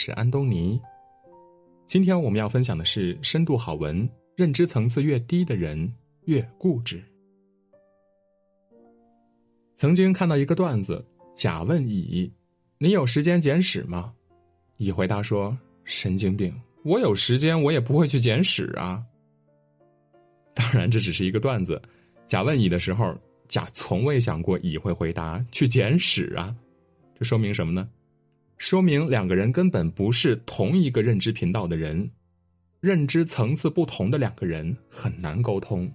是安东尼。今天我们要分享的是深度好文：认知层次越低的人越固执。曾经看到一个段子，甲问乙：“你有时间捡屎吗？”乙回答说：“神经病，我有时间我也不会去捡屎啊。”当然，这只是一个段子。甲问乙的时候，甲从未想过乙会回答去捡屎啊。这说明什么呢？说明两个人根本不是同一个认知频道的人，认知层次不同的两个人很难沟通。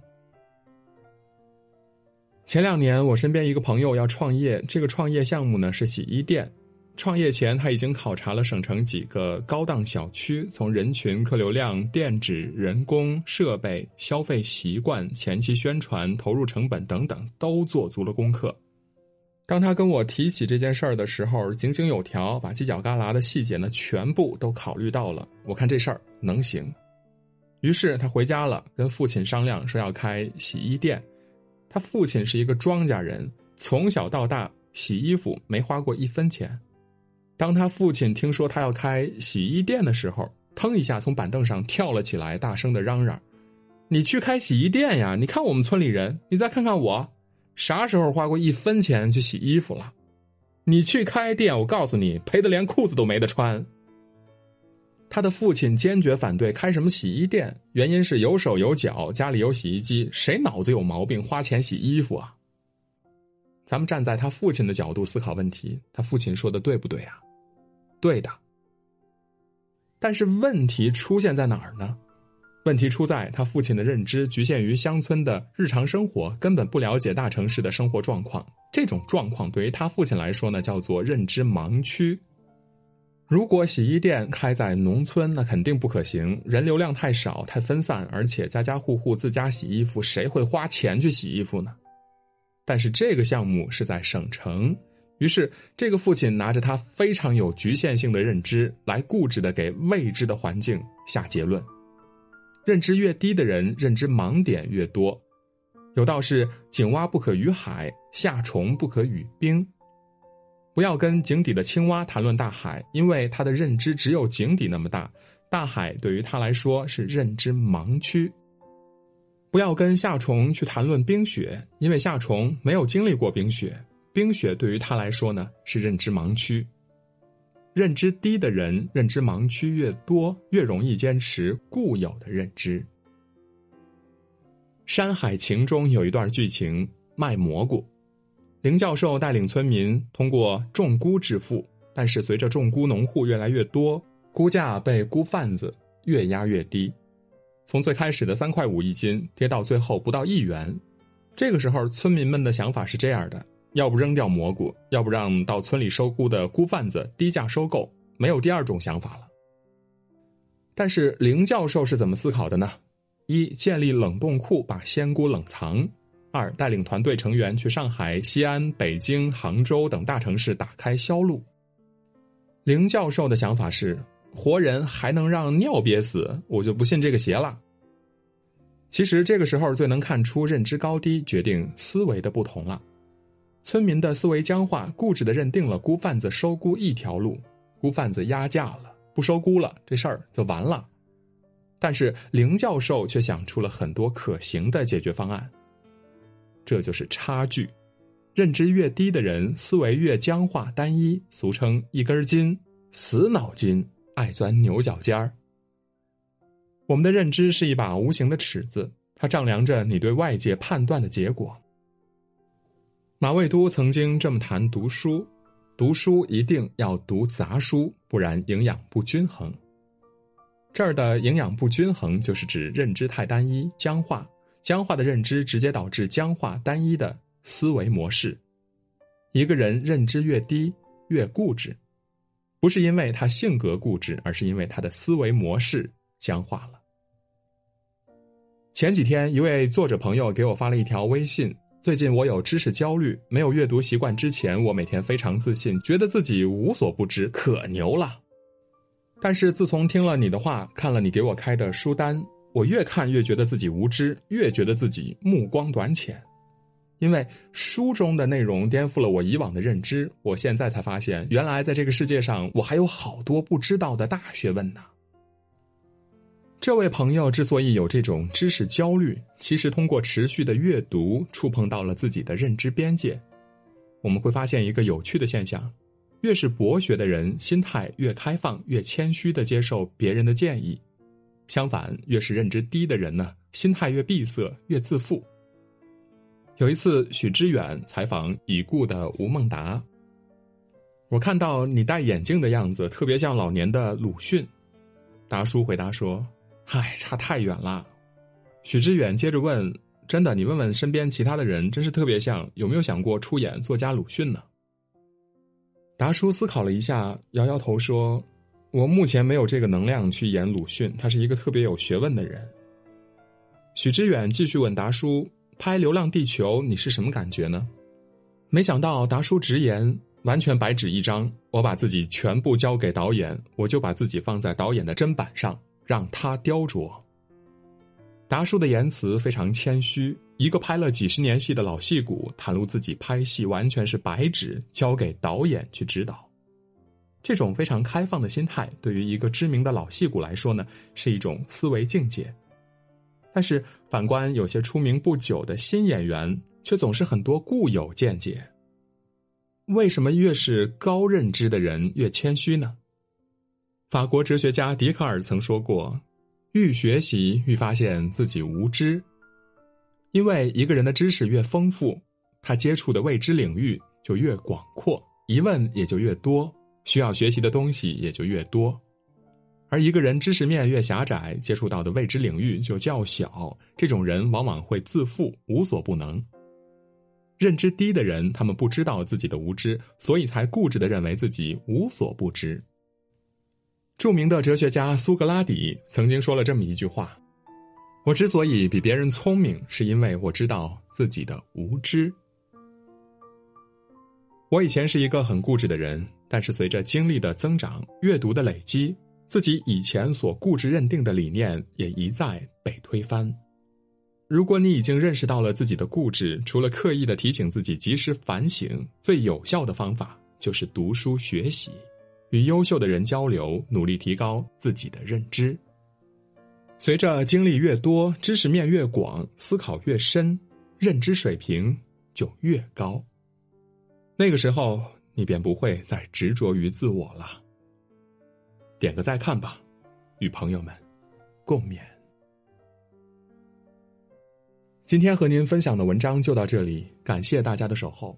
前两年，我身边一个朋友要创业，这个创业项目呢是洗衣店。创业前，他已经考察了省城几个高档小区，从人群、客流量、店址、人工、设备、消费习惯、前期宣传、投入成本等等，都做足了功课。当他跟我提起这件事儿的时候，井井有条，把犄角旮旯的细节呢全部都考虑到了。我看这事儿能行，于是他回家了，跟父亲商量说要开洗衣店。他父亲是一个庄稼人，从小到大洗衣服没花过一分钱。当他父亲听说他要开洗衣店的时候，腾一下从板凳上跳了起来，大声的嚷嚷：“你去开洗衣店呀？你看我们村里人，你再看看我，啥时候花过一分钱去洗衣服了？你去开店，我告诉你，赔的连裤子都没得穿。”他的父亲坚决反对开什么洗衣店，原因是有手有脚，家里有洗衣机，谁脑子有毛病花钱洗衣服啊？咱们站在他父亲的角度思考问题，他父亲说的对不对啊？对的。但是问题出现在哪儿呢？问题出在他父亲的认知局限于乡村的日常生活，根本不了解大城市的生活状况。这种状况对于他父亲来说呢，叫做认知盲区。如果洗衣店开在农村，那肯定不可行，人流量太少、太分散，而且家家户户自家洗衣服，谁会花钱去洗衣服呢？但是这个项目是在省城，于是这个父亲拿着他非常有局限性的认知，来固执的给未知的环境下结论。认知越低的人，认知盲点越多。有道是“井蛙不可语海，夏虫不可语冰”。不要跟井底的青蛙谈论大海，因为他的认知只有井底那么大，大海对于他来说是认知盲区。不要跟夏虫去谈论冰雪，因为夏虫没有经历过冰雪，冰雪对于他来说呢是认知盲区。认知低的人，认知盲区越多，越容易坚持固有的认知。《山海情》中有一段剧情：卖蘑菇，林教授带领村民通过种菇致富，但是随着种菇农户越来越多，菇价被菇贩子越压越低。从最开始的三块五一斤跌到最后不到一元，这个时候村民们的想法是这样的：要不扔掉蘑菇，要不让到村里收菇的菇贩子低价收购，没有第二种想法了。但是林教授是怎么思考的呢？一、建立冷冻库把鲜菇冷藏；二、带领团队成员去上海、西安、北京、杭州等大城市打开销路。林教授的想法是。活人还能让尿憋死，我就不信这个邪了。其实这个时候最能看出认知高低，决定思维的不同了。村民的思维僵化，固执的认定了孤贩子收孤一条路，孤贩子压价了，不收孤了，这事儿就完了。但是林教授却想出了很多可行的解决方案。这就是差距，认知越低的人，思维越僵化单一，俗称一根筋、死脑筋。爱钻牛角尖儿。我们的认知是一把无形的尺子，它丈量着你对外界判断的结果。马未都曾经这么谈读书：读书一定要读杂书，不然营养不均衡。这儿的营养不均衡，就是指认知太单一、僵化。僵化的认知直接导致僵化单一的思维模式。一个人认知越低，越固执。不是因为他性格固执，而是因为他的思维模式僵化了。前几天，一位作者朋友给我发了一条微信：最近我有知识焦虑，没有阅读习惯之前，我每天非常自信，觉得自己无所不知，可牛了。但是自从听了你的话，看了你给我开的书单，我越看越觉得自己无知，越觉得自己目光短浅。因为书中的内容颠覆了我以往的认知，我现在才发现，原来在这个世界上，我还有好多不知道的大学问呢。这位朋友之所以有这种知识焦虑，其实通过持续的阅读，触碰到了自己的认知边界。我们会发现一个有趣的现象：越是博学的人，心态越开放，越谦虚的接受别人的建议；相反，越是认知低的人呢，心态越闭塞，越自负。有一次，许知远采访已故的吴孟达，我看到你戴眼镜的样子，特别像老年的鲁迅。达叔回答说。嗨，差太远了。许知远接着问：“真的，你问问身边其他的人，真是特别像，有没有想过出演作家鲁迅呢？”达叔思考了一下，摇摇头说：“我目前没有这个能量去演鲁迅，他是一个特别有学问的人。”许知远继续问达叔：“拍《流浪地球》，你是什么感觉呢？”没想到达叔直言：“完全白纸一张，我把自己全部交给导演，我就把自己放在导演的砧板上。”让他雕琢。达叔的言辞非常谦虚，一个拍了几十年戏的老戏骨，袒露自己拍戏完全是白纸，交给导演去指导。这种非常开放的心态，对于一个知名的老戏骨来说呢，是一种思维境界。但是反观有些出名不久的新演员，却总是很多固有见解。为什么越是高认知的人越谦虚呢？法国哲学家笛卡尔曾说过：“愈学习愈发现自己无知，因为一个人的知识越丰富，他接触的未知领域就越广阔，疑问也就越多，需要学习的东西也就越多。而一个人知识面越狭窄，接触到的未知领域就较小，这种人往往会自负，无所不能。认知低的人，他们不知道自己的无知，所以才固执的认为自己无所不知。”著名的哲学家苏格拉底曾经说了这么一句话：“我之所以比别人聪明，是因为我知道自己的无知。”我以前是一个很固执的人，但是随着经历的增长、阅读的累积，自己以前所固执认定的理念也一再被推翻。如果你已经认识到了自己的固执，除了刻意的提醒自己及时反省，最有效的方法就是读书学习。与优秀的人交流，努力提高自己的认知。随着经历越多，知识面越广，思考越深，认知水平就越高。那个时候，你便不会再执着于自我了。点个再看吧，与朋友们共勉。今天和您分享的文章就到这里，感谢大家的守候。